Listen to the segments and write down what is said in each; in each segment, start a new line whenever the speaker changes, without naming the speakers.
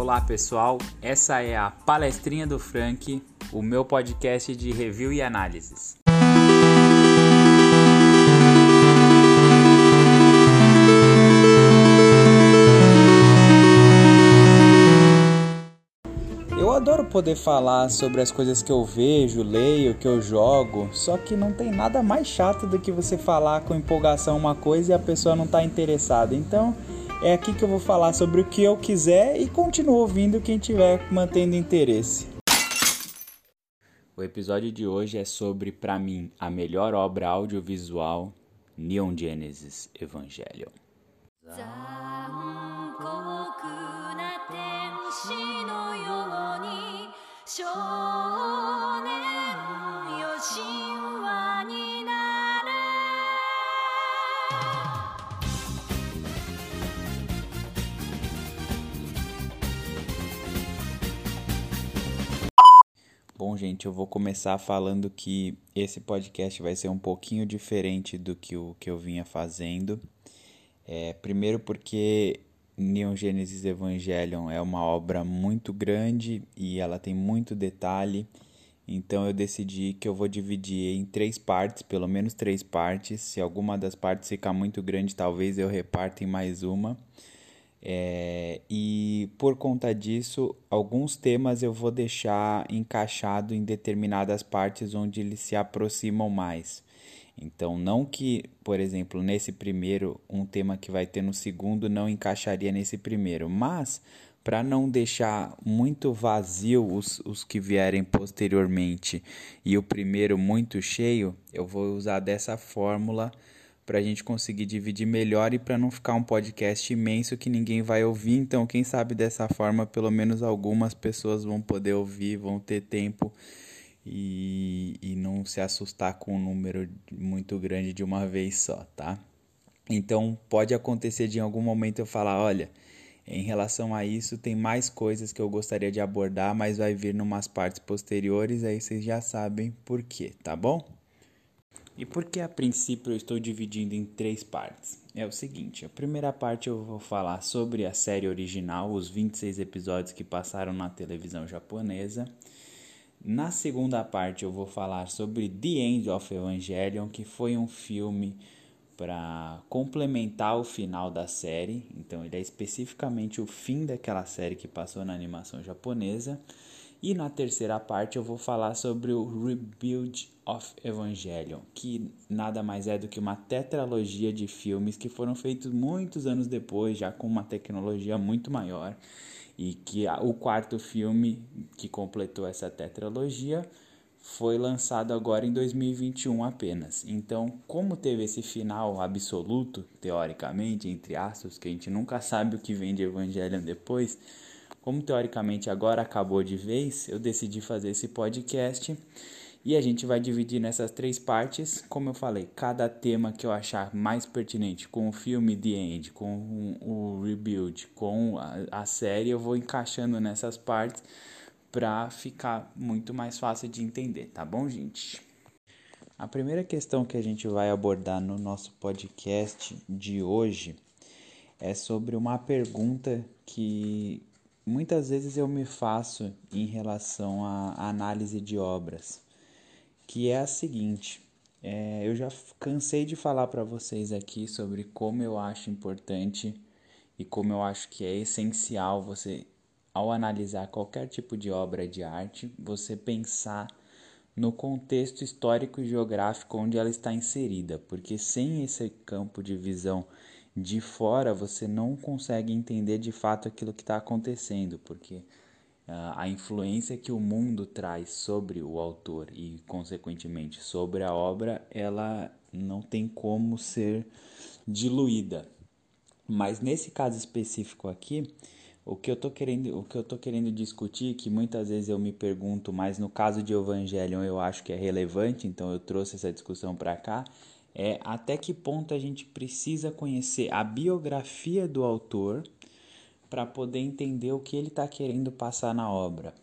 Olá pessoal, essa é a Palestrinha do Frank, o meu podcast de review e análises. Eu adoro poder falar sobre as coisas que eu vejo, leio, que eu jogo, só que não tem nada mais chato do que você falar com empolgação uma coisa e a pessoa não está interessada. Então, é aqui que eu vou falar sobre o que eu quiser e continuo ouvindo quem tiver mantendo interesse. O episódio de hoje é sobre, para mim, a melhor obra audiovisual, Neon Genesis Evangelion. Bom, gente, eu vou começar falando que esse podcast vai ser um pouquinho diferente do que o que eu vinha fazendo. É, primeiro porque Neon Genesis Evangelion é uma obra muito grande e ela tem muito detalhe. Então eu decidi que eu vou dividir em três partes, pelo menos três partes. Se alguma das partes ficar muito grande, talvez eu reparta em mais uma. É, e por conta disso, alguns temas eu vou deixar encaixado em determinadas partes onde eles se aproximam mais. Então, não que, por exemplo, nesse primeiro, um tema que vai ter no segundo não encaixaria nesse primeiro, mas para não deixar muito vazio os, os que vierem posteriormente e o primeiro muito cheio, eu vou usar dessa fórmula para a gente conseguir dividir melhor e para não ficar um podcast imenso que ninguém vai ouvir. Então, quem sabe dessa forma, pelo menos algumas pessoas vão poder ouvir, vão ter tempo e, e não se assustar com um número muito grande de uma vez só, tá? Então, pode acontecer de em algum momento eu falar: olha. Em relação a isso, tem mais coisas que eu gostaria de abordar, mas vai vir numas partes posteriores, aí vocês já sabem por quê, tá bom? E por que a princípio eu estou dividindo em três partes? É o seguinte, a primeira parte eu vou falar sobre a série original, os 26 episódios que passaram na televisão japonesa. Na segunda parte eu vou falar sobre The End of Evangelion, que foi um filme para complementar o final da série. Então ele é especificamente o fim daquela série que passou na animação japonesa. E na terceira parte eu vou falar sobre o Rebuild of Evangelion, que nada mais é do que uma tetralogia de filmes que foram feitos muitos anos depois, já com uma tecnologia muito maior, e que o quarto filme que completou essa tetralogia foi lançado agora em 2021 apenas. Então, como teve esse final absoluto, teoricamente, entre aspas, que a gente nunca sabe o que vem de Evangelion depois, como teoricamente agora acabou de vez, eu decidi fazer esse podcast e a gente vai dividir nessas três partes. Como eu falei, cada tema que eu achar mais pertinente com o filme The End, com o Rebuild, com a, série, eu vou encaixando nessas partes para ficar muito mais fácil de entender, tá bom, gente? A primeira questão que a gente vai abordar no nosso podcast de hoje é sobre uma pergunta que muitas vezes eu me faço em relação à análise de obras, que é a seguinte: é, eu já cansei de falar para vocês aqui sobre como eu acho importante e como eu acho que é essencial você, ao analisar qualquer tipo de obra de arte, você pensar no contexto histórico e geográfico onde ela está inserida, porque sem esse campo de visão de fora você não consegue entender de fato aquilo que está acontecendo, porque uh, a influência que o mundo traz sobre o autor e, consequentemente, sobre a obra, ela não tem como ser diluída. Mas nesse caso específico aqui, o que eu tô querendo, o que eu tô querendo discutir, que muitas vezes eu me pergunto, mas no caso de Evangelion eu acho que é relevante, então eu trouxe essa discussão para cá, é até que ponto a gente precisa conhecer a biografia do autor para poder entender o que ele está querendo passar na obra.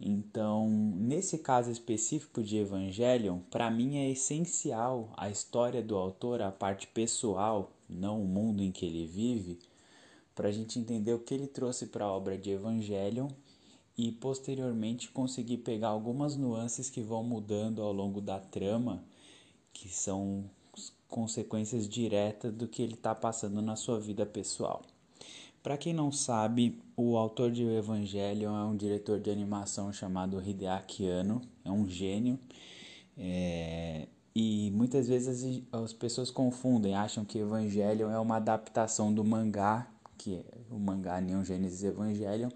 Então, nesse caso específico de Evangelion, para mim é essencial a história do autor, a parte pessoal, não o mundo em que ele vive, para a gente entender o que ele trouxe para a obra de Evangelion e posteriormente conseguir pegar algumas nuances que vão mudando ao longo da trama, que são consequências diretas do que ele está passando na sua vida pessoal. Para quem não sabe, o autor de Evangelion é um diretor de animação chamado Hideaki Anno, é um gênio. É, e muitas vezes as, as, pessoas confundem, acham que Evangelion é uma adaptação do mangá, que é o mangá Neon Genesis Evangelion,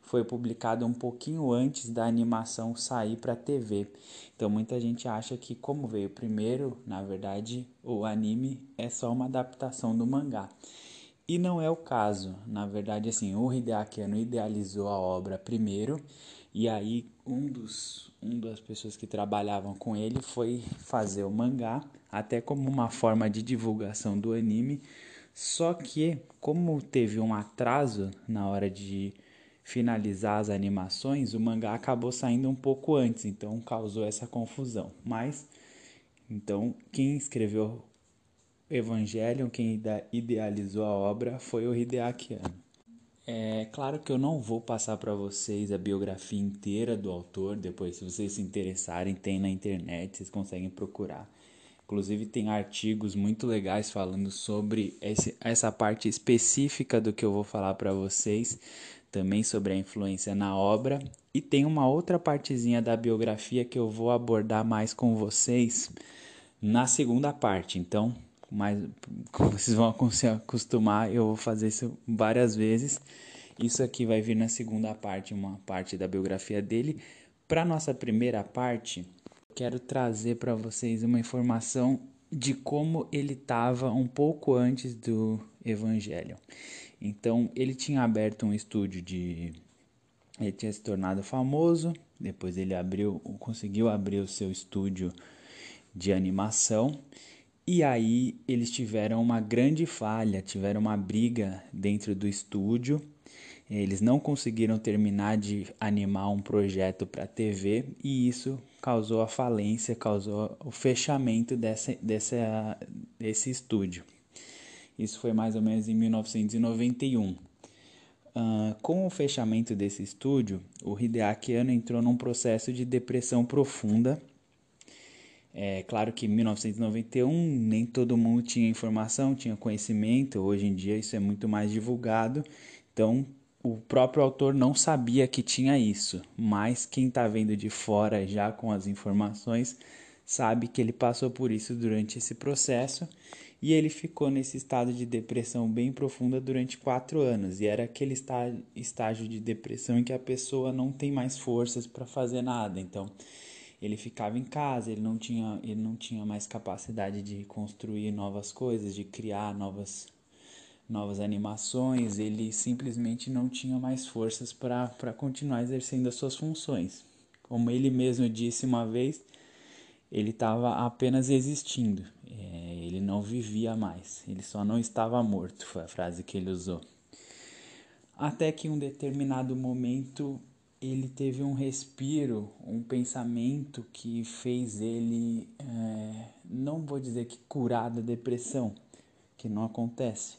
foi publicado um pouquinho antes da animação sair para TV. Então muita gente acha que como veio primeiro, na verdade, o anime é só uma adaptação do mangá. E não é o caso. Na verdade, assim, o Hideaki Anno idealizou a obra primeiro, e aí um dos um das pessoas que trabalhavam com ele foi fazer o mangá, até como uma forma de divulgação do anime. Só que, como teve um atraso na hora de finalizar as animações, o mangá acabou saindo um pouco antes, então causou essa confusão. Mas, então, quem escreveu Evangelion, quem idealizou a obra foi o Hideaki Anno. É claro que eu não vou passar para vocês a biografia inteira do autor, depois se vocês se interessarem, tem na internet, vocês conseguem procurar. Inclusive tem artigos muito legais falando sobre esse, essa parte específica do que eu vou falar para vocês, também sobre a influência na obra, e tem uma outra partezinha da biografia que eu vou abordar mais com vocês na segunda parte. Então, mas como vocês vão se acostumar, eu vou fazer isso várias vezes. Isso aqui vai vir na segunda parte, uma parte da biografia dele. Para nossa primeira parte, quero trazer para vocês uma informação de como ele estava um pouco antes do Evangelho. Então, ele tinha aberto um estúdio de ele tinha se tornado famoso, depois ele abriu, conseguiu abrir o seu estúdio de animação e aí eles tiveram uma grande falha, tiveram uma briga dentro do estúdio. Eles não conseguiram terminar de animar um projeto para TV e isso causou a falência, causou o fechamento dessa, dessa, desse estúdio. Isso foi mais ou menos em 1991. Uh, ah, com o fechamento desse estúdio, o Hideaki Anno entrou num processo de depressão profunda. É claro que em 1991 nem todo mundo tinha informação, tinha conhecimento, hoje em dia isso é muito mais divulgado, então o próprio autor não sabia que tinha isso, mas quem está vendo de fora já com as informações sabe que ele passou por isso durante esse processo e ele ficou nesse estado de depressão bem profunda durante quatro anos. E era aquele estágio de depressão em que a pessoa não tem mais forças para fazer nada. Então, ele ficava em casa, ele não tinha, ele não tinha mais capacidade de construir novas coisas, de criar novas, novas animações, ele simplesmente não tinha mais forças para continuar exercendo as suas funções. Como ele mesmo disse uma vez, ele estava apenas existindo, é, ele não vivia mais, ele só não estava morto, foi a frase que ele usou. Até que em um determinado momento ele teve um respiro, um pensamento que fez ele, é, não vou dizer que curar da depressão, que não acontece,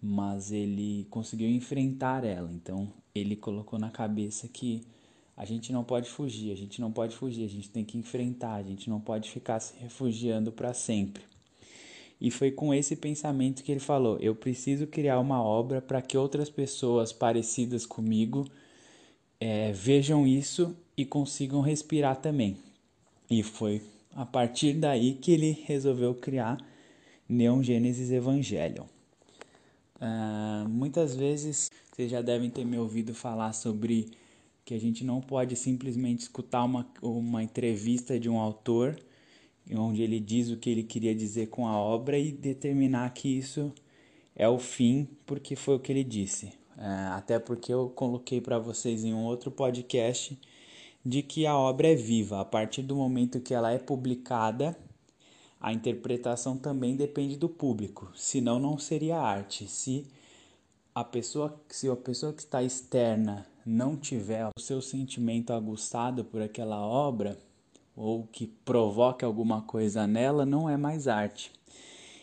mas ele conseguiu enfrentar ela. Então ele colocou na cabeça que a gente não pode fugir, a gente não pode fugir, a gente tem que enfrentar, a gente não pode ficar se refugiando para sempre. E foi com esse pensamento que ele falou: eu preciso criar uma obra para que outras pessoas parecidas comigo é, vejam isso e consigam respirar também. E foi a partir daí que ele resolveu criar Neon Genesis Evangelion. Uh, muitas vezes vocês já devem ter me ouvido falar sobre que a gente não pode simplesmente escutar uma, uma entrevista de um autor onde ele diz o que ele queria dizer com a obra e determinar que isso é o fim porque foi o que ele disse. É, até porque eu coloquei para vocês em um outro podcast de que a obra é viva. A partir do momento que ela é publicada, a interpretação também depende do público. Senão não seria arte. Se a pessoa, se a pessoa que está externa não tiver o seu sentimento aguçado por aquela obra ou que provoque alguma coisa nela, não é mais arte.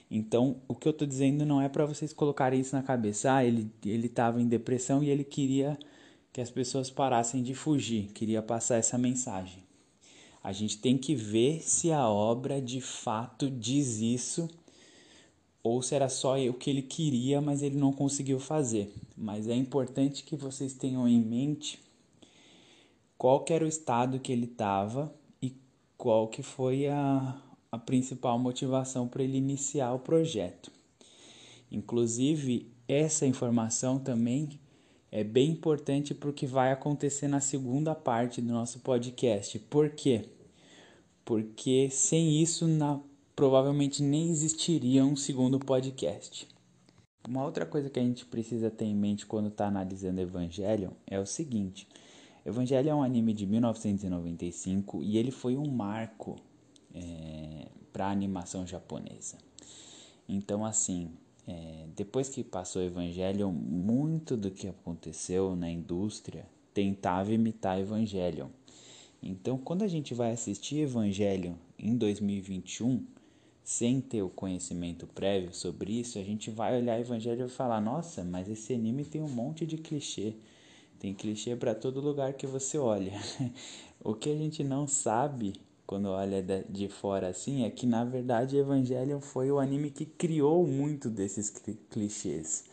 Então, o que eu tô dizendo não é para vocês colocarem isso na cabeça. Ah, ele ele tava em depressão e ele queria que as pessoas parassem de fugir, queria passar essa mensagem. A gente tem que ver se a obra de fato diz isso ou se era só o que ele queria, mas ele não conseguiu fazer. Mas é importante que vocês tenham em mente qual era o estado que ele estava e qual que foi a, a principal motivação para ele iniciar o projeto. Inclusive, essa informação também é bem importante para o que vai acontecer na segunda parte do nosso podcast. Por quê? Porque sem isso na provavelmente nem existiria um segundo podcast. Uma outra coisa que a gente precisa ter em mente quando está analisando Evangelion é o seguinte: Evangelion é um anime de 1995 e ele foi um marco é, para a animação japonesa. Então, assim, é, depois que passou Evangelion, muito do que aconteceu na indústria tentava imitar Evangelion. Então, quando a gente vai assistir Evangelion em 2021, sem ter o conhecimento prévio sobre isso, a gente vai olhar o Evangelho e falar: nossa, mas esse anime tem um monte de clichê. Tem clichê para todo lugar que você olha. o que a gente não sabe quando olha de fora assim é que na verdade Evangelion foi o anime que criou muito desses clichês.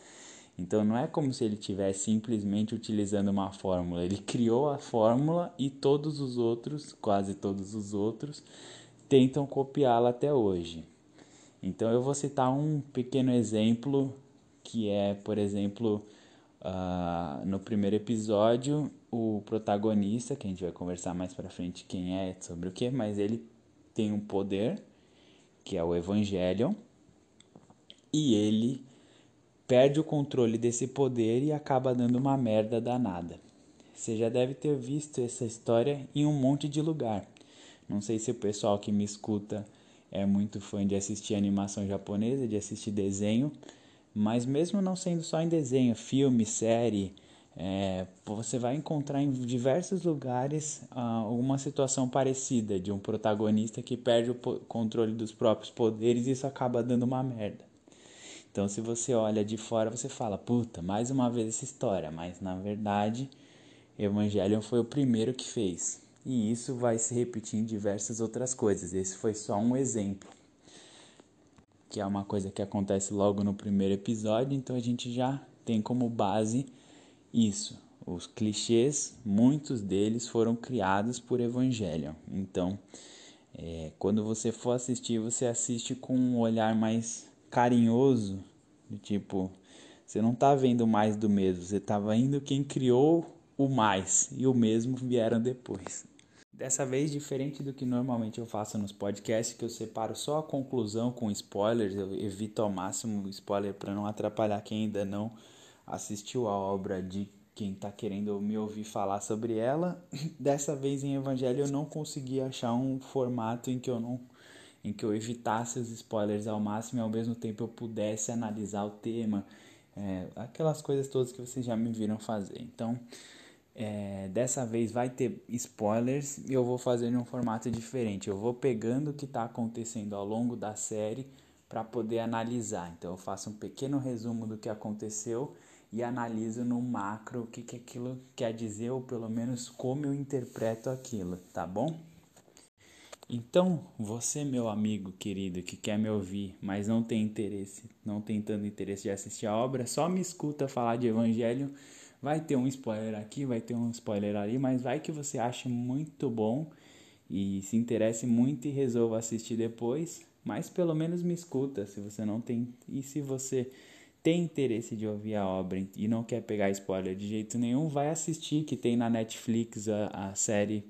Então não é como se ele estivesse simplesmente utilizando uma fórmula, ele criou a fórmula e todos os outros, quase todos os outros, tentam copiá-la até hoje. Então eu vou citar um pequeno exemplo que é, por exemplo, uh, no primeiro episódio, o protagonista, que a gente vai conversar mais para frente quem é, sobre o que, mas ele tem um poder, que é o Evangelion, e ele perde o controle desse poder e acaba dando uma merda danada. Você já deve ter visto essa história em um monte de lugar. Não sei se o pessoal que me escuta é muito fã de assistir animação japonesa, de assistir desenho, mas mesmo não sendo só em desenho, filme, série, é, você vai encontrar em diversos lugares ah, situação parecida de um protagonista que perde o controle dos próprios poderes e isso acaba dando uma merda. Então, se você olha de fora, você fala, puta, mais uma vez essa história, mas na verdade, Evangelion foi o primeiro que fez. E isso vai se repetir em diversas outras coisas. Esse foi só um exemplo. Que é uma coisa que acontece logo no primeiro episódio, então a gente já tem como base isso. Os clichês, muitos deles foram criados por Evangelion. Então, é, quando você for assistir, você assiste com um olhar mais carinhoso, do tipo, você não está vendo mais do mesmo, você está vendo quem criou o mais e o mesmo vieram depois. Dessa vez, diferente do que normalmente eu faço nos podcasts, que eu separo só a conclusão com spoilers, eu evito ao máximo spoiler para não atrapalhar quem ainda não assistiu a obra de quem está querendo me ouvir falar sobre ela. Dessa vez em Evangelho eu não consegui achar um formato em que eu não em que eu evitasse os spoilers ao máximo e ao mesmo tempo eu pudesse analisar o tema, é, aquelas coisas todas que vocês já me viram fazer. Então, é, dessa vez vai ter spoilers e eu vou fazer em um formato diferente. Eu vou pegando o que está acontecendo ao longo da série para poder analisar. Então eu faço um pequeno resumo do que aconteceu e analiso no macro o que, que aquilo quer dizer ou pelo menos como eu interpreto aquilo, tá bom? Então, você, meu amigo querido, que quer me ouvir, mas não tem interesse, não tem tanto interesse de assistir a obra, só me escuta falar de evangelho Vai ter um spoiler aqui, vai ter um spoiler ali, mas vai que você ache muito bom e se interesse muito e resolva assistir depois. Mas pelo menos me escuta se você não tem. E se você tem interesse de ouvir a obra e não quer pegar spoiler de jeito nenhum, vai assistir que tem na Netflix a, a série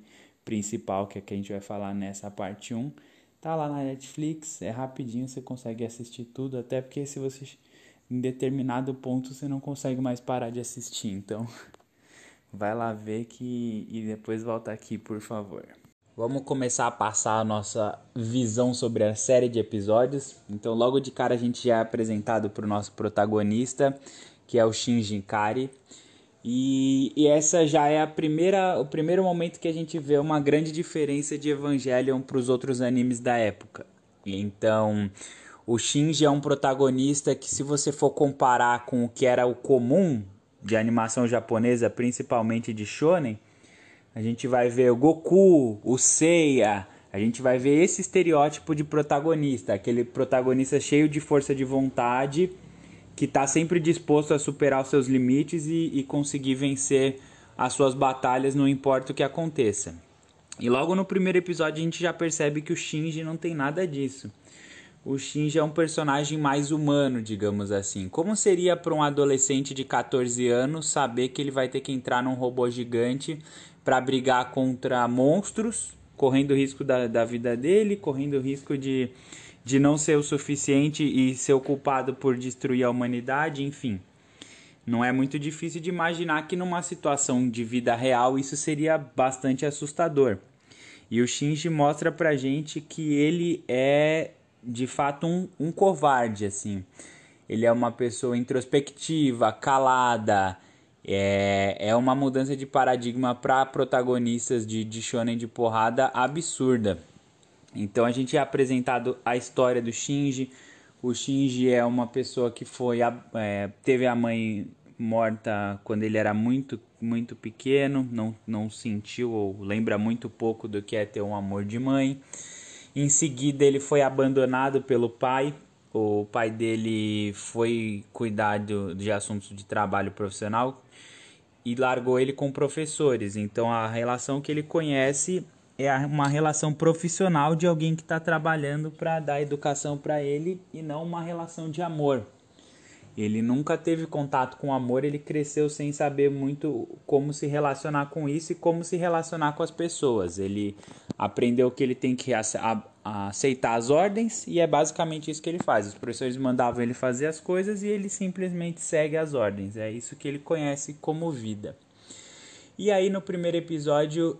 principal que, é que a gente vai falar nessa parte 1. Tá lá na Netflix, é rapidinho, você consegue assistir tudo, até porque se você em determinado ponto você não consegue mais parar de assistir. Então, vai lá ver que e depois volta aqui, por favor. Vamos começar a passar a nossa visão sobre a série de episódios. Então, logo de cara a gente já é apresentado para o nosso protagonista, que é o Shinji Kari. E, e, essa já é a primeira, o primeiro momento que a gente vê uma grande diferença de Evangelion para os outros animes da época. Então, O Shinji é um protagonista que, se você for comparar com o que era o comum de animação japonesa, principalmente de shonen, a gente vai ver o Goku, o Seiya, a gente vai ver esse estereótipo de protagonista, aquele protagonista cheio de força de vontade, que está sempre disposto a superar os seus limites e, e conseguir vencer as suas batalhas, não importa o que aconteça. E logo no primeiro episódio a gente já percebe que o Shinji não tem nada disso. O Shinji é um personagem mais humano, digamos assim. Como seria para um adolescente de 14 anos saber que ele vai ter que entrar num robô gigante para brigar contra monstros, correndo risco da, da vida dele, correndo risco de, de não ser o suficiente e ser culpado por destruir a humanidade, enfim. Não é muito difícil de imaginar que numa situação de vida real isso seria bastante assustador. E o Shinji mostra pra gente que ele é de fato um, um covarde, assim. Ele é uma pessoa introspectiva, calada. É, é uma mudança de paradigma para protagonistas de, de shonen de porrada absurda. Então a gente é apresentado a história do Shinji. O Shinji é uma pessoa que foi é, teve a mãe morta quando ele era muito, muito pequeno, não, não sentiu ou lembra muito pouco do que é ter um amor de mãe. Em seguida, ele foi abandonado pelo pai. O pai dele foi cuidar de, de assuntos de trabalho profissional e largou ele com professores. Então, a relação que ele conhece é uma relação profissional de alguém que está trabalhando para dar educação para ele e não uma relação de amor. Ele nunca teve contato com amor, ele cresceu sem saber muito como se relacionar com isso e como se relacionar com as pessoas. Ele aprendeu que ele tem que aceitar as ordens e é basicamente isso que ele faz. Os professores mandavam ele fazer as coisas e ele simplesmente segue as ordens. É isso que ele conhece como vida. E aí no primeiro episódio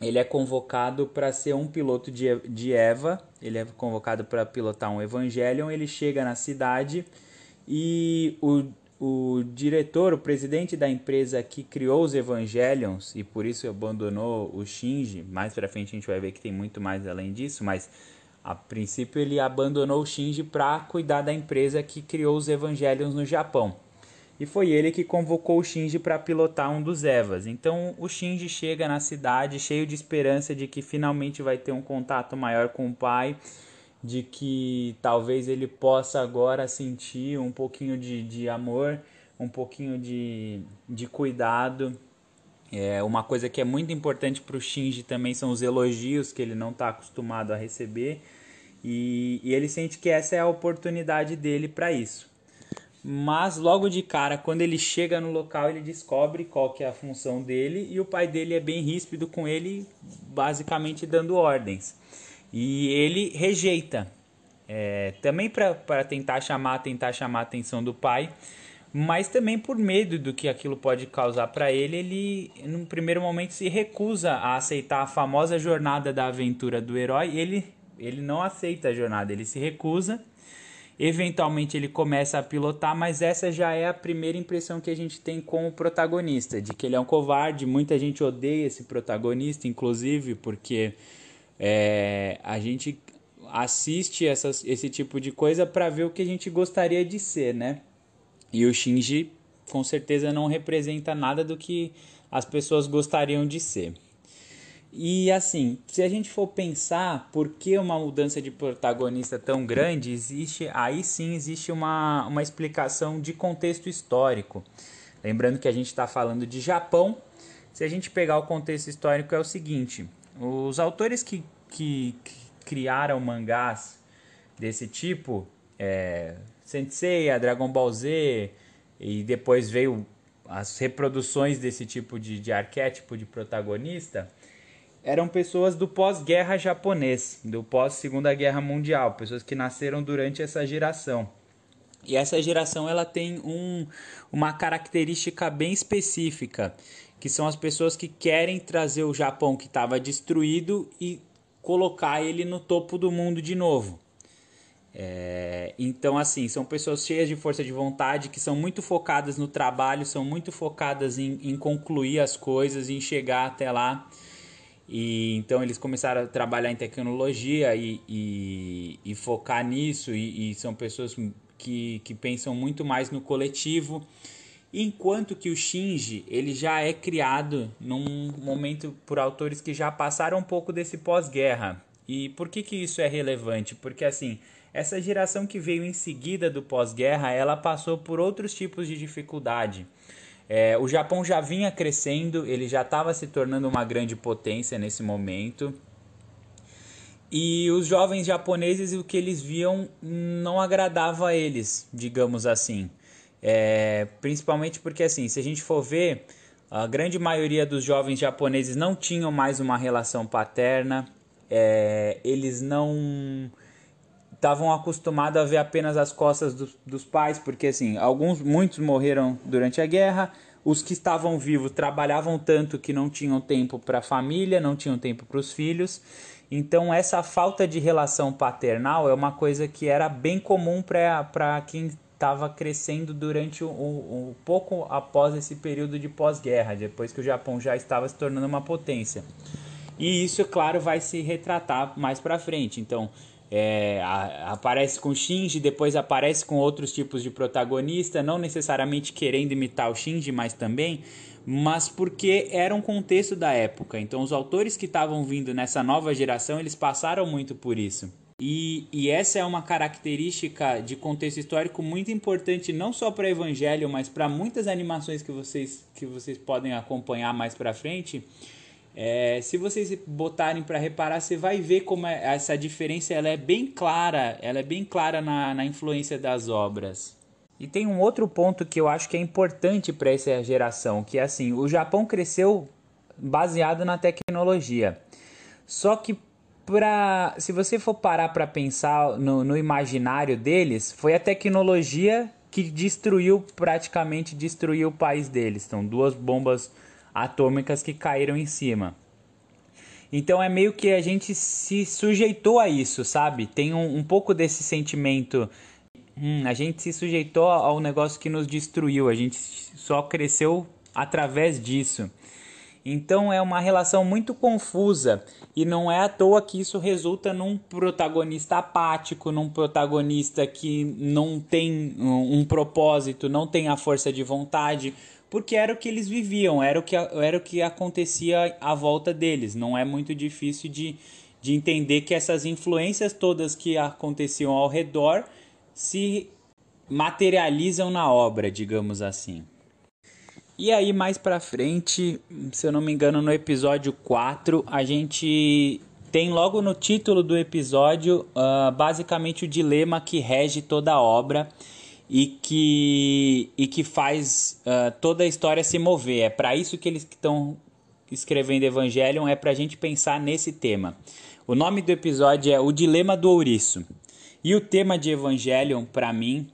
ele é convocado para ser um piloto de Eva, ele é convocado para pilotar um Evangelion, ele chega na cidade e o, o diretor, o presidente da empresa que criou os Evangelions e por isso abandonou o Shinji, mais pra frente a gente vai ver que tem muito mais além disso, mas a princípio ele abandonou o Shinji para cuidar da empresa que criou os Evangelions no Japão. E foi ele que convocou o Shinji para pilotar um dos Evas. Então o Shinji chega na cidade cheio de esperança de que finalmente vai ter um contato maior com o pai de que talvez ele possa agora sentir um pouquinho de, de amor, um pouquinho de, de cuidado. É, uma coisa que é muito importante para o Shinji também são os elogios que ele não está acostumado a receber. E, e ele sente que essa é a oportunidade dele para isso. Mas logo de cara, quando ele chega no local, ele descobre qual que é a função dele e o pai dele é bem ríspido com ele, basicamente dando ordens. E ele rejeita, é, também para tentar chamar, tentar chamar a atenção do pai, mas também por medo do que aquilo pode causar para ele, ele num primeiro momento se recusa a aceitar a famosa jornada da aventura do herói. Ele, ele não aceita a jornada, ele se recusa. Eventualmente ele começa a pilotar, mas essa já é a primeira impressão que a gente tem com o protagonista, de que ele é um covarde. Muita gente odeia esse protagonista, inclusive, porque é, a gente assiste essas, esse tipo de coisa para ver o que a gente gostaria de ser, né? E o Shinji com certeza não representa nada do que as pessoas gostariam de ser. E assim, se a gente for pensar por que uma mudança de protagonista tão grande, existe aí sim existe uma, uma explicação de contexto histórico. Lembrando que a gente está falando de Japão. Se a gente pegar o contexto histórico é o seguinte: os autores que, que, que criaram mangás desse tipo, é, Sensei, a Dragon Ball Z, e depois veio as reproduções desse tipo de, de arquétipo de protagonista, eram pessoas do pós-guerra japonês, do pós-segunda guerra mundial, pessoas que nasceram durante essa geração. E essa geração ela tem um, uma característica bem específica, que são as pessoas que querem trazer o Japão que estava destruído e colocar ele no topo do mundo de novo. É, então, assim, são pessoas cheias de força de vontade, que são muito focadas no trabalho, são muito focadas em, em concluir as coisas, em chegar até lá. E então eles começaram a trabalhar em tecnologia e, e, e focar nisso, e, e, são pessoas que, que pensam muito mais no coletivo. Enquanto que o Shinji ele já é criado num momento por autores que já passaram um pouco desse pós-guerra. E por que, que isso é relevante? Porque assim, essa geração que veio em seguida do pós-guerra, ela passou por outros tipos de dificuldade. É, o Japão já vinha crescendo, ele já estava se tornando uma grande potência nesse momento. E os jovens japoneses, o que eles viam não agradava a eles, digamos assim. É, principalmente porque, assim, se a gente for ver, a grande maioria dos jovens japoneses não tinham mais uma relação paterna, é, eles não estavam acostumados a ver apenas as costas do, dos pais, porque assim, alguns, muitos morreram durante a guerra, os que estavam vivos trabalhavam tanto que não tinham tempo para a família, não tinham tempo para os filhos. Então essa falta de relação paternal é uma coisa que era bem comum para quem estava crescendo durante o, pouco após esse período de pós-guerra, depois que o Japão já estava se tornando uma potência. E isso, claro, vai se retratar mais para frente. Então, é, a, aparece com Shinji, depois aparece com outros tipos de protagonista, não necessariamente querendo imitar o Shinji, mas também, mas porque era um contexto da época. Então os autores que estavam vindo nessa nova geração, eles passaram muito por isso. E, e essa é uma característica de contexto histórico muito importante não só para Evangelho, mas para muitas animações que vocês, que vocês podem acompanhar mais para frente é, se vocês botarem para reparar, você vai ver como é, essa diferença ela é bem clara, ela é bem clara na, na influência das obras. E tem um outro ponto que eu acho que é importante para essa geração, que é assim, o Japão cresceu baseado na tecnologia. Só que pra, se você for parar para pensar no, no imaginário deles, foi a tecnologia que destruiu, praticamente destruiu o país deles. Então, duas bombas atômicas que caíram em cima. Então é meio que a gente se sujeitou a isso, sabe? Tem um, um pouco desse sentimento. Hum, a gente se sujeitou ao negócio que nos destruiu, a gente só cresceu através disso. Então é uma relação muito confusa e não é à toa que isso resulta num protagonista apático, num protagonista que não tem um, um propósito, não tem a força de vontade, porque era o que eles viviam, era o que, era o que acontecia à volta deles. Não é muito difícil de, de entender que essas influências todas que aconteciam ao redor se materializam na obra, digamos assim. E aí mais para frente, se eu não me engano, no episódio 4, a gente tem logo no título do episódio uh, basicamente o dilema que rege toda a obra e que, e que faz uh, toda a história se mover. É para isso que eles estão escrevendo Evangelion, é para a gente pensar nesse tema. O nome do episódio é O Dilema do Ouriço. E o tema de Evangelion, para mim,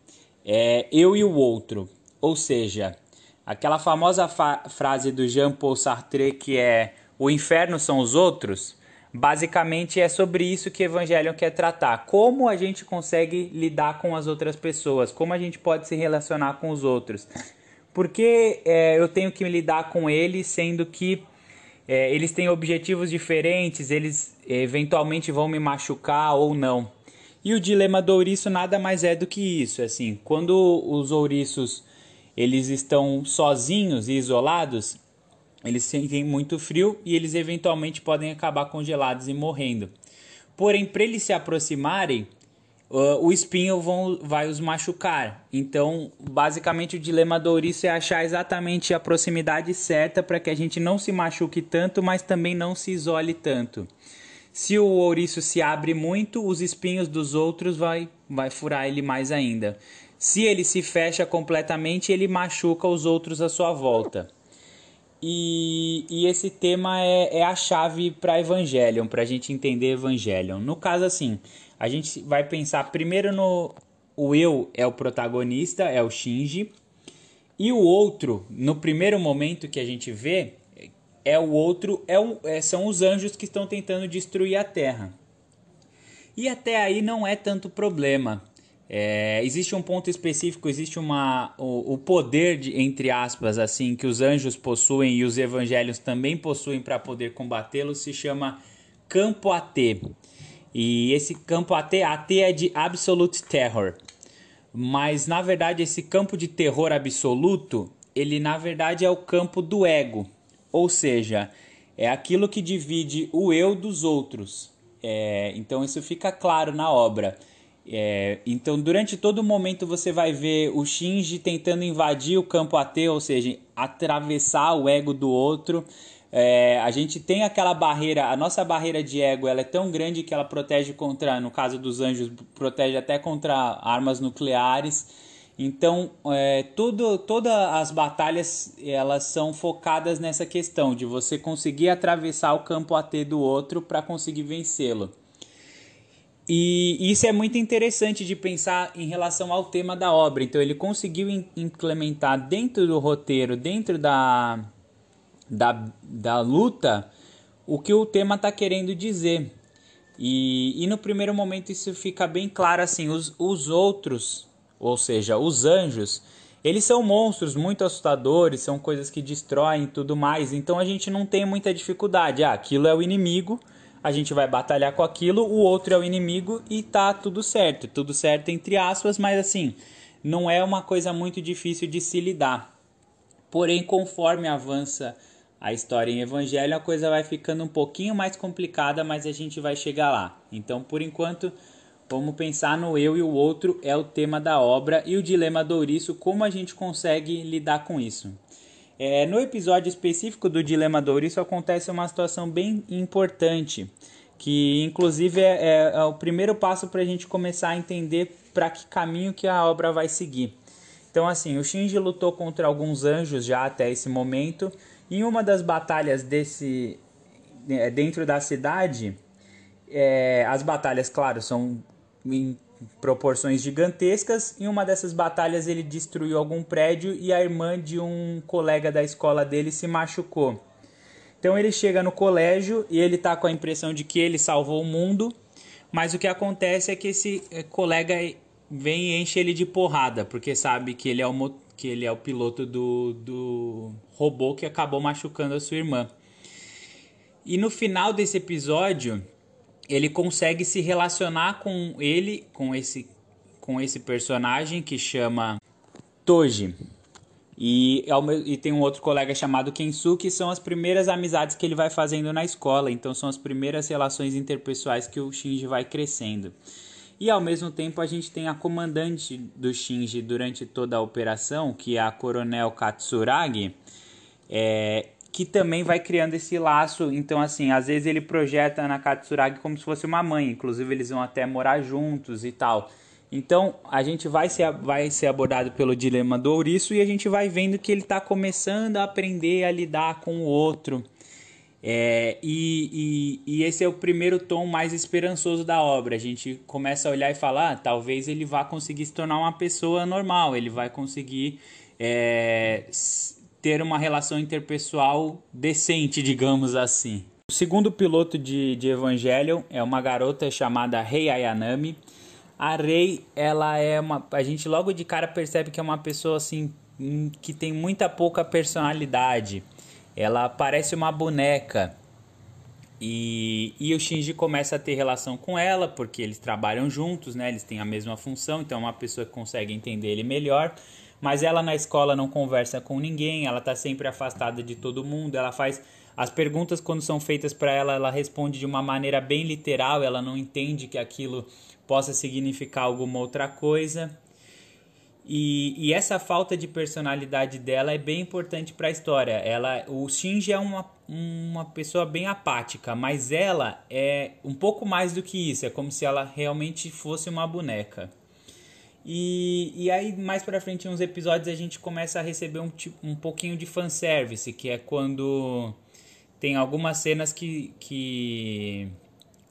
é Eu e o Outro. Ou seja, aquela famosa fa frase do Jean-Paul Sartre que é O inferno são os outros Basicamente é sobre isso que Evangelion quer tratar. Como a gente consegue lidar com as outras pessoas, como a gente pode se relacionar com os outros. Porque é, eu tenho que lidar com eles, sendo que é, eles têm objetivos diferentes, eles eventualmente vão me machucar ou não. E o dilema do ouriço nada mais é do que isso, assim, quando os ouriços eles estão sozinhos e isolados, eles sentem muito frio e eles eventualmente podem acabar congelados e morrendo. Porém, para eles se aproximarem, uh, o espinho vão, vai os machucar. Então, basicamente, o dilema do ouriço é achar exatamente a proximidade certa para que a gente não se machuque tanto, mas também não se isole tanto. Se o ouriço se abre muito, os espinhos dos outros vai, vai furar ele mais ainda. Se ele se fecha completamente, ele machuca os outros à sua volta. E, e esse tema é, é a chave para Evangelion, para a gente entender Evangelion. No caso, assim, a gente vai pensar primeiro no. O eu é o protagonista, é o Shinji. E o outro, no primeiro momento que a gente vê, é o outro, é, é são os anjos que estão tentando destruir a Terra. E até aí não é tanto problema. É, existe um ponto específico, existe uma, o, o poder, de, entre aspas, assim, que os anjos possuem e os evangelhos também possuem para poder combatê-los, se chama campo AT. E esse campo AT, AT é de Absolute Terror. Mas na verdade esse campo de terror absoluto, ele na verdade é o campo do ego. Ou seja, é aquilo que divide o eu dos outros. É, então isso fica claro na obra. É, então, durante todo o momento, você vai ver o Shinji tentando invadir o campo AT, ou seja, atravessar o ego do outro. É, a gente tem aquela barreira, a nossa barreira de ego ela é tão grande que ela protege contra, no caso dos anjos, protege até contra armas nucleares. Então, é, todas as batalhas elas são focadas nessa questão de você conseguir atravessar o campo AT do outro para conseguir vencê-lo. E isso é muito interessante de pensar em relação ao tema da obra. Então, ele conseguiu implementar dentro do roteiro, dentro da, da, da luta, o que o tema está querendo dizer. E, e no primeiro momento isso fica bem claro assim: os, os outros, ou seja, os anjos, eles são monstros muito assustadores, são coisas que destroem tudo mais. Então a gente não tem muita dificuldade. Ah, aquilo é o inimigo a gente vai batalhar com aquilo, o outro é o inimigo e tá tudo certo. Tudo certo entre aspas, mas assim, não é uma coisa muito difícil de se lidar. Porém, conforme avança a história em Evangelho, a coisa vai ficando um pouquinho mais complicada, mas a gente vai chegar lá. Então, por enquanto, vamos pensar no eu e o outro é o tema da obra e o dilema do ouriço, como a gente consegue lidar com isso. É, no episódio específico do Dilema do Ouriço acontece uma situação bem importante, que inclusive é, é, é o primeiro passo para a gente começar a entender para que caminho que a obra vai seguir. Então assim, o Shinji lutou contra alguns anjos já até esse momento, em uma das batalhas desse é, dentro da cidade, é, as batalhas, claro, são em proporções gigantescas. Em uma dessas batalhas, ele destruiu algum prédio e a irmã de um colega da escola dele se machucou. Então ele chega no colégio e ele tá com a impressão de que ele salvou o mundo, mas o que acontece é que esse eh, colega vem e enche ele de porrada, porque sabe que ele é o, que ele é o piloto do, do robô que acabou machucando a sua irmã. E no final desse episódio, ele consegue se relacionar com ele, com esse, com esse personagem que chama Toji. E, e tem um outro colega chamado Kensu, que são as primeiras amizades que ele vai fazendo na escola. Então são as primeiras relações interpessoais que o Shinji vai crescendo. E ao mesmo tempo a gente tem a comandante do Shinji durante toda a operação, que é a Coronel Katsuragi, é, que também vai criando esse laço. Então, assim, às vezes ele projeta na Katsuragi como se fosse uma mãe, inclusive eles vão até morar juntos e tal. Então, a gente vai ser, vai ser abordado pelo dilema do ouriço e a gente vai vendo que ele está começando a aprender a lidar com o outro. É, e, e, e, esse é o primeiro tom mais esperançoso da obra. A gente começa a olhar e falar: ah, talvez ele vá conseguir se tornar uma pessoa normal, ele vai conseguir é, ter uma relação interpessoal decente, digamos assim. O segundo piloto de, de Evangelion é uma garota chamada Rei Ayanami. A Rei, ela é uma. A gente logo de cara percebe que é uma pessoa assim hum, que tem muita pouca personalidade. Ela parece uma boneca. E, e o Shinji começa a ter relação com ela, porque eles trabalham juntos, né? Eles têm a mesma função, então é uma pessoa que consegue entender ele melhor mas ela na escola não conversa com ninguém, ela está sempre afastada de todo mundo, ela faz as perguntas quando são feitas para ela, ela responde de uma maneira bem literal, ela não entende que aquilo possa significar alguma outra coisa. E, e essa falta de personalidade dela é bem importante para a história. Ela, o Shinji é uma, uma pessoa bem apática, mas ela é um pouco mais do que isso. É como se ela realmente fosse uma boneca. E, e aí, mais pra frente, em uns episódios, a gente começa a receber um, um pouquinho de fanservice, que é quando tem algumas cenas que, que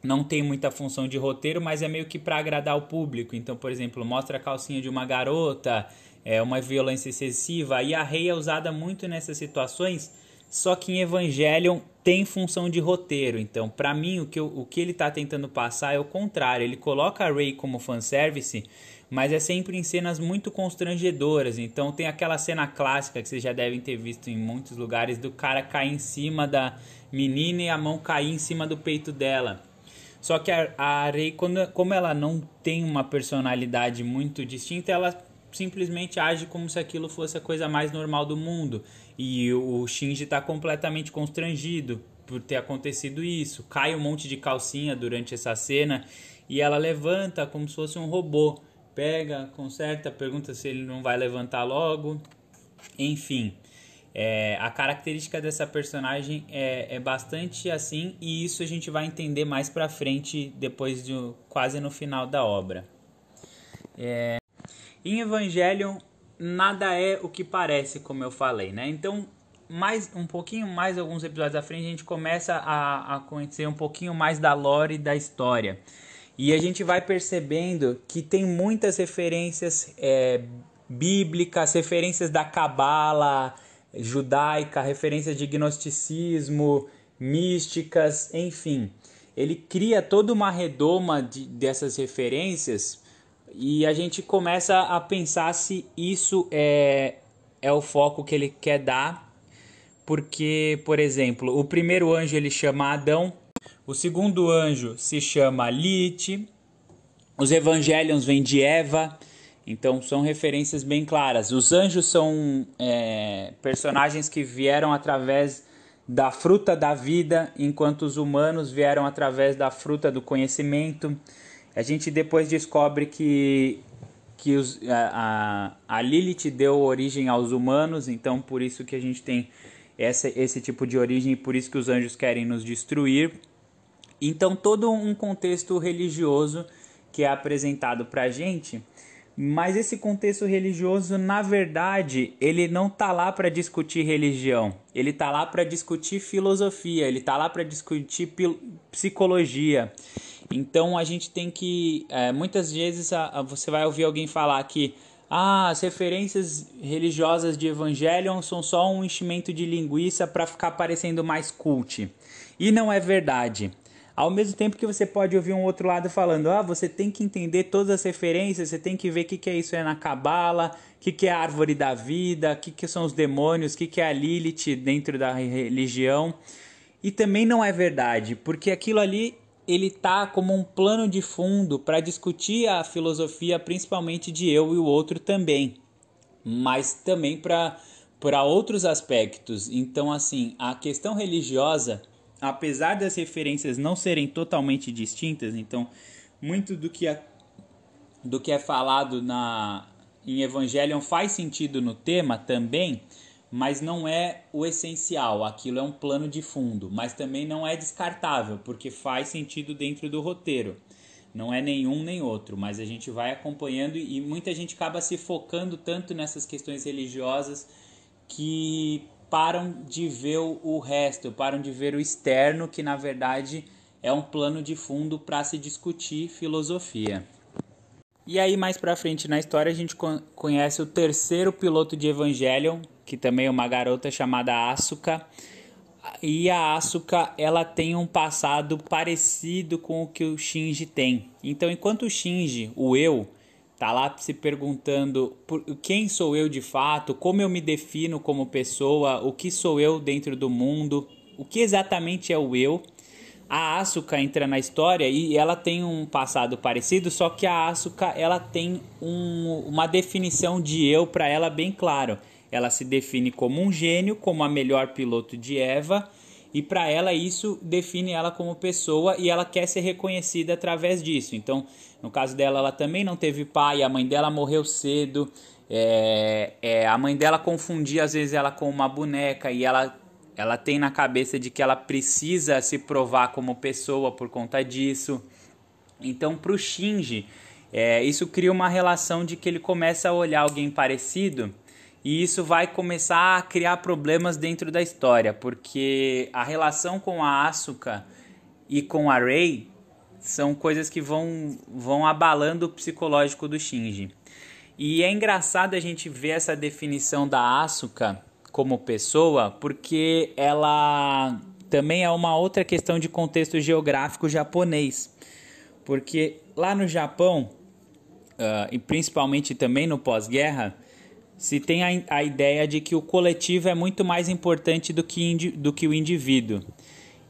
não tem muita função de roteiro, mas é meio que para agradar o público. Então, por exemplo, mostra a calcinha de uma garota, é uma violência excessiva, e a rei é usada muito nessas situações só que em Evangelion tem função de roteiro. Então, para mim, o que, o que ele está tentando passar é o contrário. Ele coloca a Rey como fanservice, mas é sempre em cenas muito constrangedoras. Então, tem aquela cena clássica que vocês já devem ter visto em muitos lugares do cara cair em cima da menina e a mão cair em cima do peito dela. Só que a, a quando, como ela não tem uma personalidade muito distinta, ela simplesmente age como se aquilo fosse a coisa mais normal do mundo. E o Shinji está completamente constrangido por ter acontecido isso. Cai um monte de calcinha durante essa cena e ela levanta como se fosse um robô. Pega, conserta, pergunta se ele não vai levantar logo. Enfim, é, a característica dessa personagem é, é, bastante assim e isso a gente vai entender mais pra frente depois de quase no final da obra. É, em Evangelion, nada é o que parece, como eu falei, né? Então, mais um pouquinho mais alguns episódios à frente, a gente começa a, a conhecer um pouquinho mais da lore da história. E a gente vai percebendo que tem muitas referências é, bíblicas, referências da Cabala judaica, referências de gnosticismo, místicas, enfim. Ele cria toda uma redoma de, dessas referências e a gente começa a pensar se isso é, é o foco que ele quer dar. Porque, por exemplo, o primeiro anjo ele chama Adão, o segundo anjo se chama Lilith, os evangelhos vêm de Eva, então são referências bem claras. Os anjos são é, personagens que vieram através da fruta da vida, enquanto os humanos vieram através da fruta do conhecimento. A gente depois descobre que, que os, a, a Lilith deu origem aos humanos, então por isso que a gente tem essa, esse tipo de origem e por isso que os anjos querem nos destruir. Então todo um contexto religioso que é apresentado para a gente, mas esse contexto religioso, na verdade, ele não tá lá para discutir religião, ele tá lá para discutir filosofia, ele tá lá para discutir psicologia. Então a gente tem que. É, muitas vezes a, a, você vai ouvir alguém falar que ah, as referências religiosas de Evangelion são só um enchimento de linguiça para ficar parecendo mais cult. E não é verdade. Ao mesmo tempo que você pode ouvir um outro lado falando, ah, você tem que entender todas as referências, você tem que ver o que, que é isso é na Cabala, o que, que é a árvore da vida, o que, que são os demônios, o que, que é a Lilith dentro da religião. E também não é verdade, porque aquilo ali ele tá como um plano de fundo para discutir a filosofia, principalmente de eu e o outro também, mas também para para outros aspectos. Então, assim, a questão religiosa, apesar das referências não serem totalmente distintas, então muito do que é, do que é falado na em Evangelion faz sentido no tema também mas não é o essencial. Aquilo é um plano de fundo, mas também não é descartável, porque faz sentido dentro do roteiro. Não é nenhum nem outro, mas a gente vai acompanhando e muita gente acaba se focando tanto nessas questões religiosas que param de ver o resto, param de ver o externo, que na verdade é um plano de fundo para se discutir filosofia. E aí mais para frente na história a gente conhece o terceiro piloto de Evangelion, que também é uma garota chamada Asuka. E a Asuka, ela tem um passado parecido com o que o Shinji tem. Então, enquanto o Shinji, o eu, tá lá se perguntando por, quem sou eu de fato, como eu me defino como pessoa, o que sou eu dentro do mundo, o que exatamente é o eu. A Asuka entra na história e ela tem um passado parecido, só que a Asuka ela tem um, uma definição de eu para ela bem claro. Ela se define como um gênio, como a melhor piloto de Eva, e para ela isso define ela como pessoa e ela quer ser reconhecida através disso. Então, no caso dela, ela também não teve pai, a mãe dela morreu cedo, é, é, a mãe dela confundia às vezes ela com uma boneca e ela, ela tem na cabeça de que ela precisa se provar como pessoa por conta disso. Então, para o Shinji, é, isso cria uma relação de que ele começa a olhar alguém parecido e isso vai começar a criar problemas dentro da história, porque a relação com a Asuka e com a Rei são coisas que vão, vão abalando o psicológico do Shinji. E é engraçado a gente ver essa definição da Asuka como pessoa, porque ela também é uma outra questão de contexto geográfico japonês. Porque lá no Japão, uh, e principalmente também no pós-guerra, se tem a, a, ideia de que o coletivo é muito mais importante do que, indi, do que o indivíduo.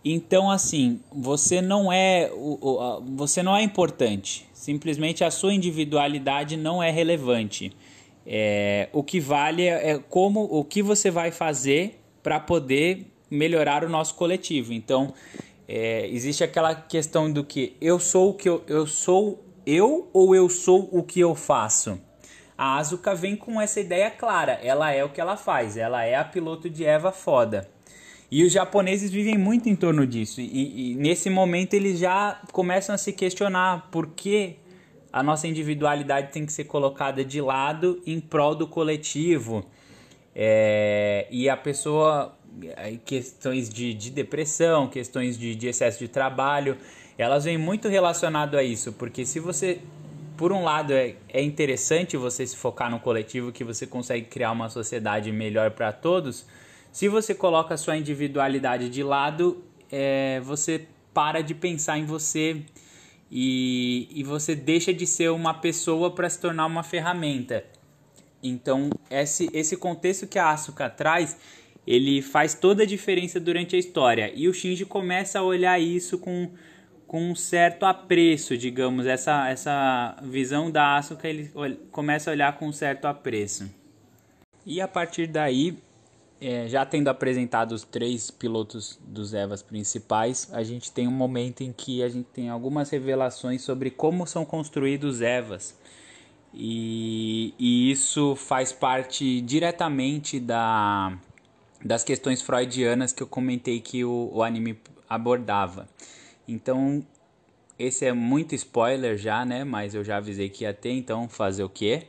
Então, assim, você não é o, o, você não é importante. Simplesmente a sua individualidade não é relevante. É, o que vale é, é como o que você vai fazer para poder melhorar o nosso coletivo. Então, é, existe aquela questão do que eu sou o que eu, eu sou eu ou eu sou o que eu faço. A Asuka vem com essa ideia clara. Ela é o que ela faz. Ela é a piloto de Eva foda. E os japoneses vivem muito em torno disso. E, e, nesse momento eles já começam a se questionar por que a nossa individualidade tem que ser colocada de lado em prol do coletivo. É, e a pessoa, questões de, de depressão, questões de, de excesso de trabalho, elas vêm muito relacionado a isso, porque se você, por um lado, é, é interessante você se focar no coletivo, que você consegue criar uma sociedade melhor para todos, se você coloca a sua individualidade de lado, é, você para de pensar em você e, e você deixa de ser uma pessoa para se tornar uma ferramenta. Então, esse, esse contexto que a Asuka traz, ele faz toda a diferença durante a história. E o Shinji começa a olhar isso com, com um certo apreço, digamos. Essa, essa visão da Asuka, ele começa a olhar com um certo apreço. E a partir daí, é, já tendo apresentado os três pilotos dos Evas principais, a gente tem um momento em que a gente tem algumas revelações sobre como são construídos Evas. E, e isso faz parte diretamente da, das questões freudianas que eu comentei que o, o anime abordava. Então, esse é muito spoiler já, né? Mas eu já avisei que ia ter, então fazer o quê?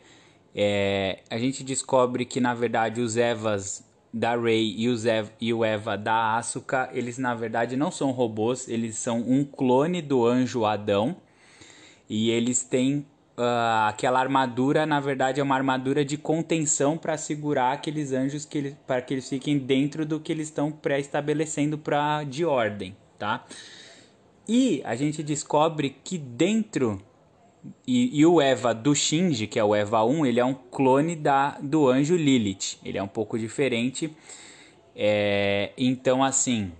É, a gente descobre que na verdade os Evas da Rey e o, Zev, e o Eva da Asuka, eles na verdade não são robôs, eles são um clone do anjo Adão. E eles têm uh, aquela armadura, na verdade é uma armadura de contenção para segurar aqueles anjos que para que eles fiquem dentro do que eles estão pré-estabelecendo para de ordem, tá? E a gente descobre que dentro e, e, o Eva do Shinji, que é o Eva 1, ele é um clone da, do anjo Lilith. Ele é um pouco diferente. É, então, assim,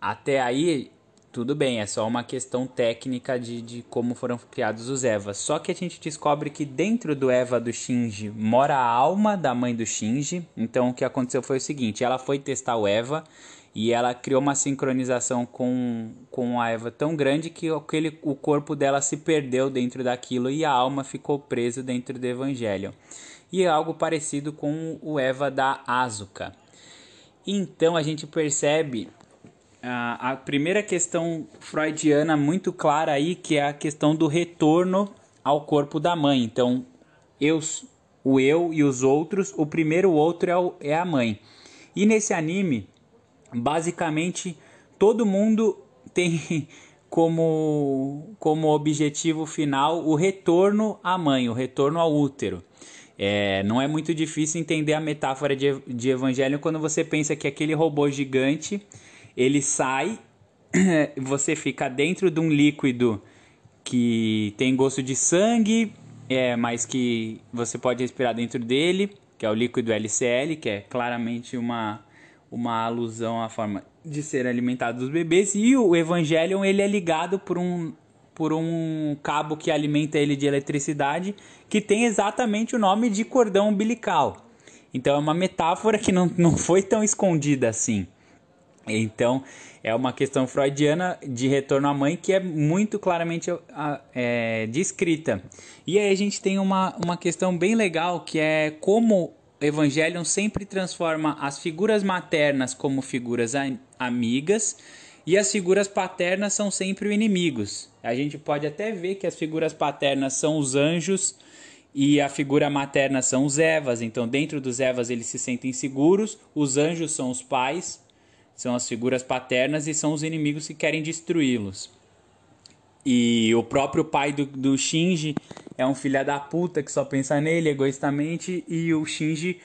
até aí, tudo bem, é só uma questão técnica de, de como foram criados os Evas. Só que a gente descobre que dentro do Eva do Shinji mora a alma da mãe do Shinji. Então, o que aconteceu foi o seguinte: ela foi testar o Eva e ela criou uma sincronização com, com a Eva tão grande que aquele, o corpo dela se perdeu dentro daquilo e a alma ficou presa dentro do Evangelho. E é algo parecido com o Eva da Asuka. Então a gente percebe a, a primeira questão freudiana muito clara aí, que é a questão do retorno ao corpo da mãe. Então, eu, o eu e os outros, o primeiro outro é, o, é a mãe. E nesse anime, basicamente todo mundo tem como, como objetivo final o retorno à mãe, o retorno ao útero. É, não é muito difícil entender a metáfora de, de evangelho quando você pensa que aquele robô gigante ele sai, você fica dentro de um líquido que tem gosto de sangue, é, mas que você pode respirar dentro dele, que é o líquido LCL, que é claramente uma uma alusão à forma de ser alimentado dos bebês e o Evangelion ele é ligado por um por um cabo que alimenta ele de eletricidade que tem exatamente o nome de cordão umbilical. Então é uma metáfora que não, não foi tão escondida assim. Então é uma questão freudiana de retorno à mãe que é muito claramente é, descrita. E aí a gente tem uma, uma questão bem legal que é como Evangelion sempre transforma as figuras maternas como figuras amigas e as figuras paternas são sempre inimigos. A gente pode até ver que as figuras paternas são os anjos e a figura materna são os Evas. Então, dentro dos Evas eles se sentem seguros, os anjos são os pais, são as figuras paternas e são os inimigos que querem destruí-los. E o próprio pai do, do Shinji é um filho da puta que só pensa nele egoístamente. E o Shinji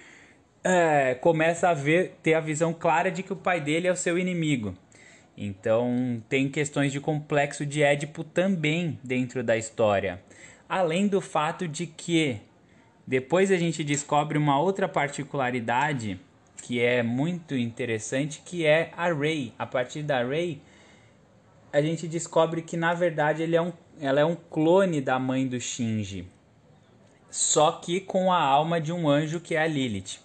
é, começa a ver, ter a visão clara de que o pai dele é o seu inimigo. Então tem questões de complexo de Édipo também dentro da história. Além do fato de que depois a gente descobre uma outra particularidade que é muito interessante, que é a Rey. A partir da Rey, a gente descobre que na verdade ele é um, ela é um clone da mãe do Shinji, só que com a alma de um anjo que é a Lilith.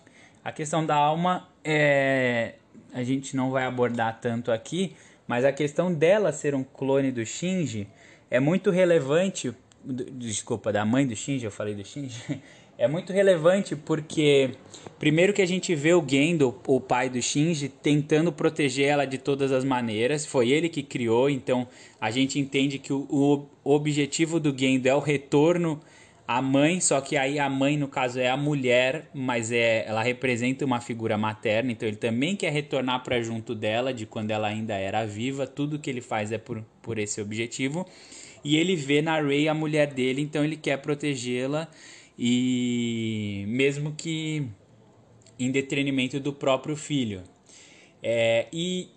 A questão da alma é a gente não vai abordar tanto aqui, mas a questão dela ser um clone do Shinji é muito relevante. Desculpa, da mãe do Shinji, eu falei do Shinji. É muito relevante porque, primeiro, que a gente vê o Gendo, o pai do Shinji, tentando proteger ela de todas as maneiras. Foi ele que criou, então a gente entende que o, o objetivo do Gendo é o retorno à mãe, só que aí a mãe, no caso, é a mulher, mas é ela representa uma figura materna, então ele também quer retornar para junto dela, de quando ela ainda era viva. Tudo que ele faz é por, por esse objetivo. E ele vê na Rey a mulher dele, então ele quer protegê-la e mesmo que em detrimento do próprio filho. É, e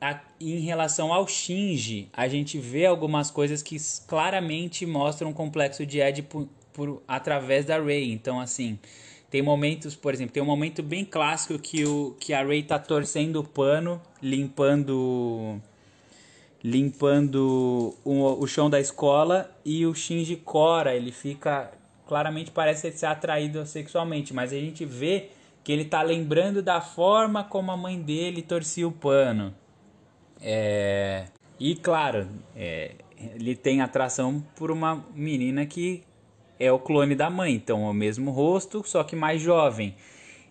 a, em relação ao Shinji, a gente vê algumas coisas que claramente mostram o complexo de Édipo por, através da Rei. Então, assim, tem momentos, por exemplo, tem um momento bem clássico que, o, que a Rei tá torcendo o pano, limpando limpando o, o chão da escola e o Shinji cora, ele fica claramente parece ser atraído sexualmente, mas a gente vê que ele tá lembrando da forma como a mãe dele torcia o pano. É... E claro, é... ele tem atração por uma menina que é o clone da mãe, então é o mesmo rosto, só que mais jovem.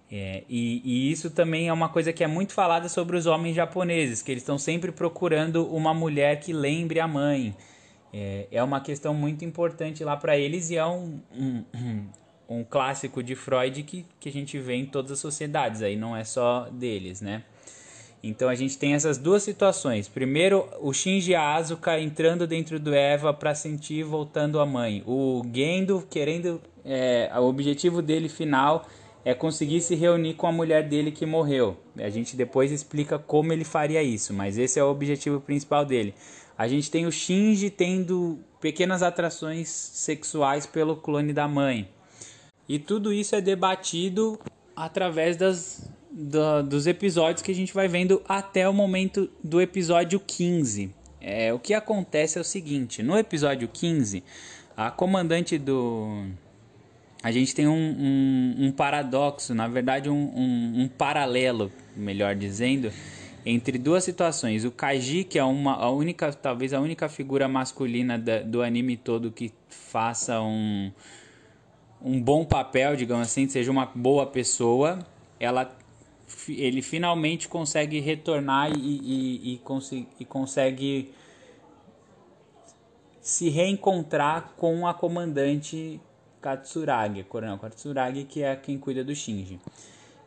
É, e, e, isso também é uma coisa que é muito falada sobre os homens japoneses, que eles estão sempre procurando uma mulher que lembre a mãe. É, é uma questão muito importante lá para eles e é um, um, um clássico de Freud que, que a gente vê em todas as sociedades, aí não é só deles, né? Então a gente tem essas duas situações. Primeiro, o Shinji Asuka entrando dentro do Eva para sentir voltando a mãe. O Gendo querendo. É, o objetivo dele final é conseguir se reunir com a mulher dele que morreu. A gente depois explica como ele faria isso, mas esse é o objetivo principal dele. A gente tem o Shinji tendo pequenas atrações sexuais pelo clone da mãe. E tudo isso é debatido através das, do, dos episódios que a gente vai vendo até o momento do episódio 15. É, o que acontece é o seguinte: no episódio 15, a comandante do. A gente tem um, um, um paradoxo, na verdade, um, um paralelo, melhor dizendo, entre duas situações. O Kaji, que é uma, a única, talvez a única figura masculina da, do anime todo que faça um, um bom papel, digamos assim, seja uma boa pessoa, ela, ele finalmente consegue retornar e, e, e, e consegue se reencontrar com a comandante Katsuragi, Coronel Katsuragi, que é quem cuida do Shinji.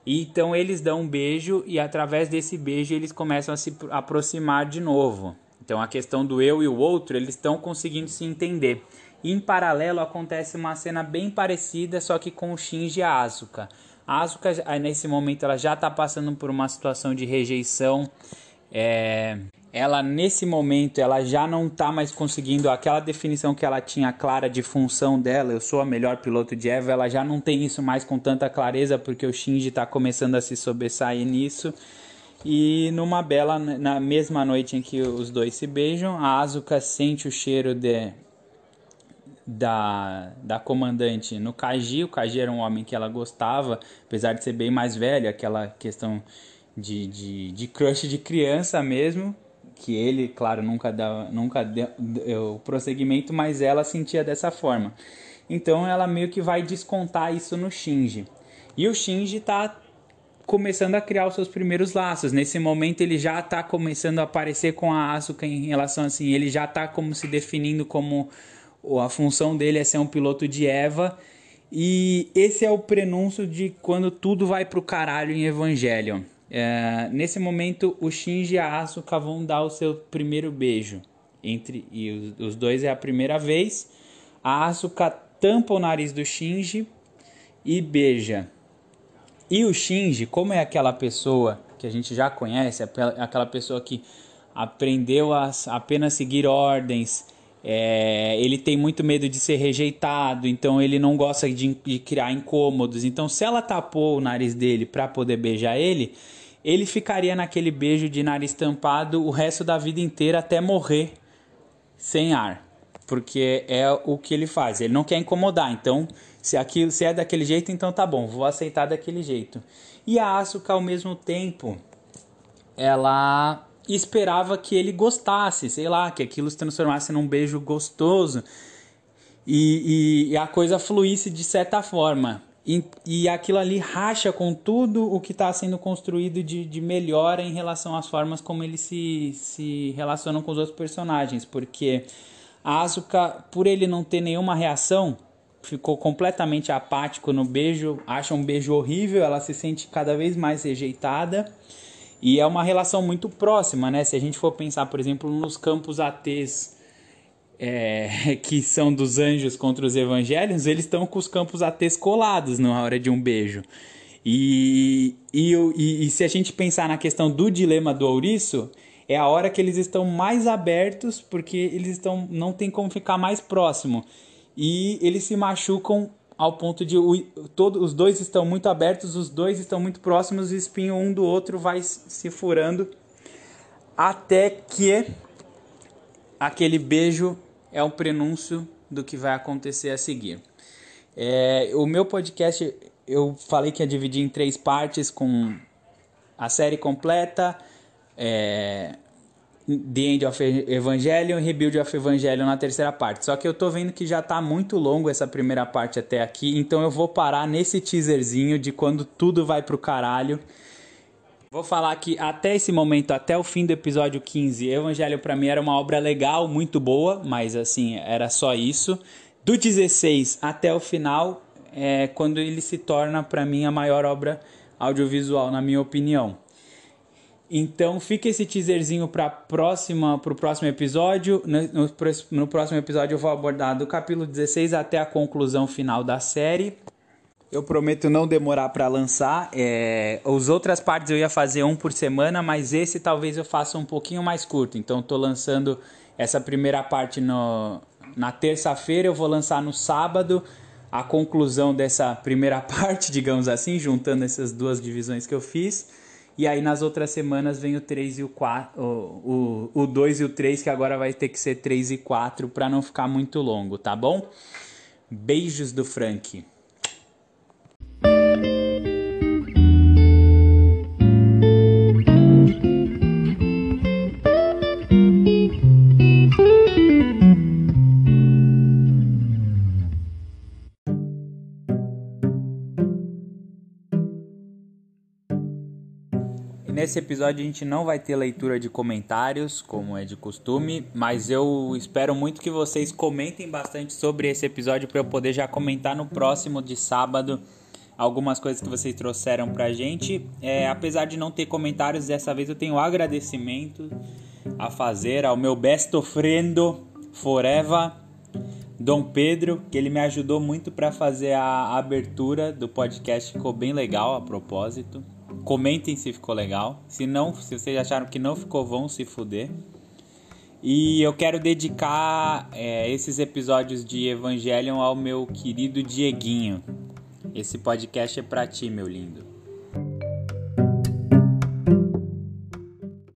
Então eles dão um beijo e através desse beijo eles começam a se aproximar de novo. Então a questão do eu e o outro, eles estão conseguindo se entender. E em paralelo acontece uma cena bem parecida, só que com o Shinji e a Asuka. A Asuka, nesse momento, ela já está passando por uma situação de rejeição. É, ela nesse momento ela já não está mais conseguindo aquela definição que ela tinha clara de função dela, eu sou a melhor piloto de Eva, ela já não tem isso mais com tanta clareza porque o Shinji está começando a se sobressair nisso. E numa bela na mesma noite em que os dois se beijam, a Asuka sente o cheiro de da, da comandante no Kaji. O Kaji era um homem que ela gostava, apesar de ser bem mais velho, aquela questão de, de, de crush de criança mesmo que ele, claro, nunca dá, nunca deu, deu prosseguimento, mas ela sentia dessa forma. Então ela meio que vai descontar isso no Shinji. E o Shinji está começando a criar os seus primeiros laços. Nesse momento ele já está começando a aparecer com a Asuka em relação assim, ele já está como se definindo como a função dele é ser um piloto de Eva. E esse é o prenúncio de quando tudo vai pro caralho em Evangelion. É, nesse momento, o Shinji e a Asuka vão dar o seu primeiro beijo. Entre, e os, os dois é a primeira vez. A Asuka tampa o nariz do Shinji e beija. E o Shinji, como é aquela pessoa que a gente já conhece, aquela pessoa que aprendeu a apenas seguir ordens, é, ele tem muito medo de ser rejeitado, então ele não gosta de, de criar incômodos. Então, se ela tapou o nariz dele para poder beijar ele, ele ficaria naquele beijo de nariz tampado o resto da vida inteira até morrer sem ar, porque é o que ele faz. Ele não quer incomodar, então se aquilo se é daquele jeito, então tá bom, vou aceitar daquele jeito. E a Asuka ao mesmo tempo, ela esperava que ele gostasse, sei lá, que aquilo se transformasse num beijo gostoso e, e, e a coisa fluísse de certa forma. E, e aquilo ali racha com tudo o que está sendo construído de, de melhora em relação às formas como eles se, se relacionam com os outros personagens. Porque a Asuka, por ele não ter nenhuma reação, ficou completamente apático no beijo, acha um beijo horrível, ela se sente cada vez mais rejeitada. E é uma relação muito próxima, né? Se a gente for pensar, por exemplo, nos campos ATs é, que são dos anjos contra os evangelhos, eles estão com os campos ATs colados na hora de um beijo. E, e, e, e, se a gente pensar na questão do dilema do ouriço, é a hora que eles estão mais abertos, porque eles estão não tem como ficar mais próximo. E eles se machucam ao ponto de o, todo, os dois estão muito abertos, os dois estão muito próximos, o espinho um do outro vai se furando até que aquele beijo é um prenúncio do que vai acontecer a seguir. É, o meu podcast eu falei que ia dividir em três partes com a série completa, é, The End of Evangelion e Rebuild of Evangelion na terceira parte. Só que eu tô vendo que já tá muito longo essa primeira parte até aqui, então eu vou parar nesse teaserzinho de quando tudo vai pro caralho. Vou falar que até esse momento, até o fim do episódio 15, Evangelho para mim era uma obra legal, muito boa, mas assim, era só isso. Do 16 até o final, é quando ele se torna para mim a maior obra audiovisual, na minha opinião. Então fica esse teaserzinho para próxima pro próximo episódio. No, no, no, próximo episódio eu vou abordar do capítulo 16 até a conclusão final da série. Eu prometo não demorar para lançar. É, as outras partes eu ia fazer um por semana, mas esse talvez eu faça um pouquinho mais curto. Então estou lançando essa primeira parte no, na terça-feira, eu vou lançar no sábado a conclusão dessa primeira parte, digamos assim, juntando essas duas divisões que eu fiz. E aí nas outras semanas vem o 3 e o 4, o, o, o 2 e o 3, que agora vai ter que ser 3 e 4 para não ficar muito longo, tá bom? Beijos do Frank. Nesse episódio a gente não vai ter leitura de comentários, como é de costume, mas eu espero muito que vocês comentem bastante sobre esse episódio para eu poder já comentar no próximo de sábado algumas coisas que vocês trouxeram pra gente. É, apesar de não ter comentários, dessa vez eu tenho agradecimento a fazer ao meu best friend forever, Dom Pedro, que ele me ajudou muito para fazer a abertura do podcast, ficou bem legal a propósito. Comentem se ficou legal. Se não, se vocês acharam que não ficou, vão se fuder. E eu quero dedicar é, esses episódios de Evangelion ao meu querido Dieguinho. Esse podcast é pra ti, meu lindo.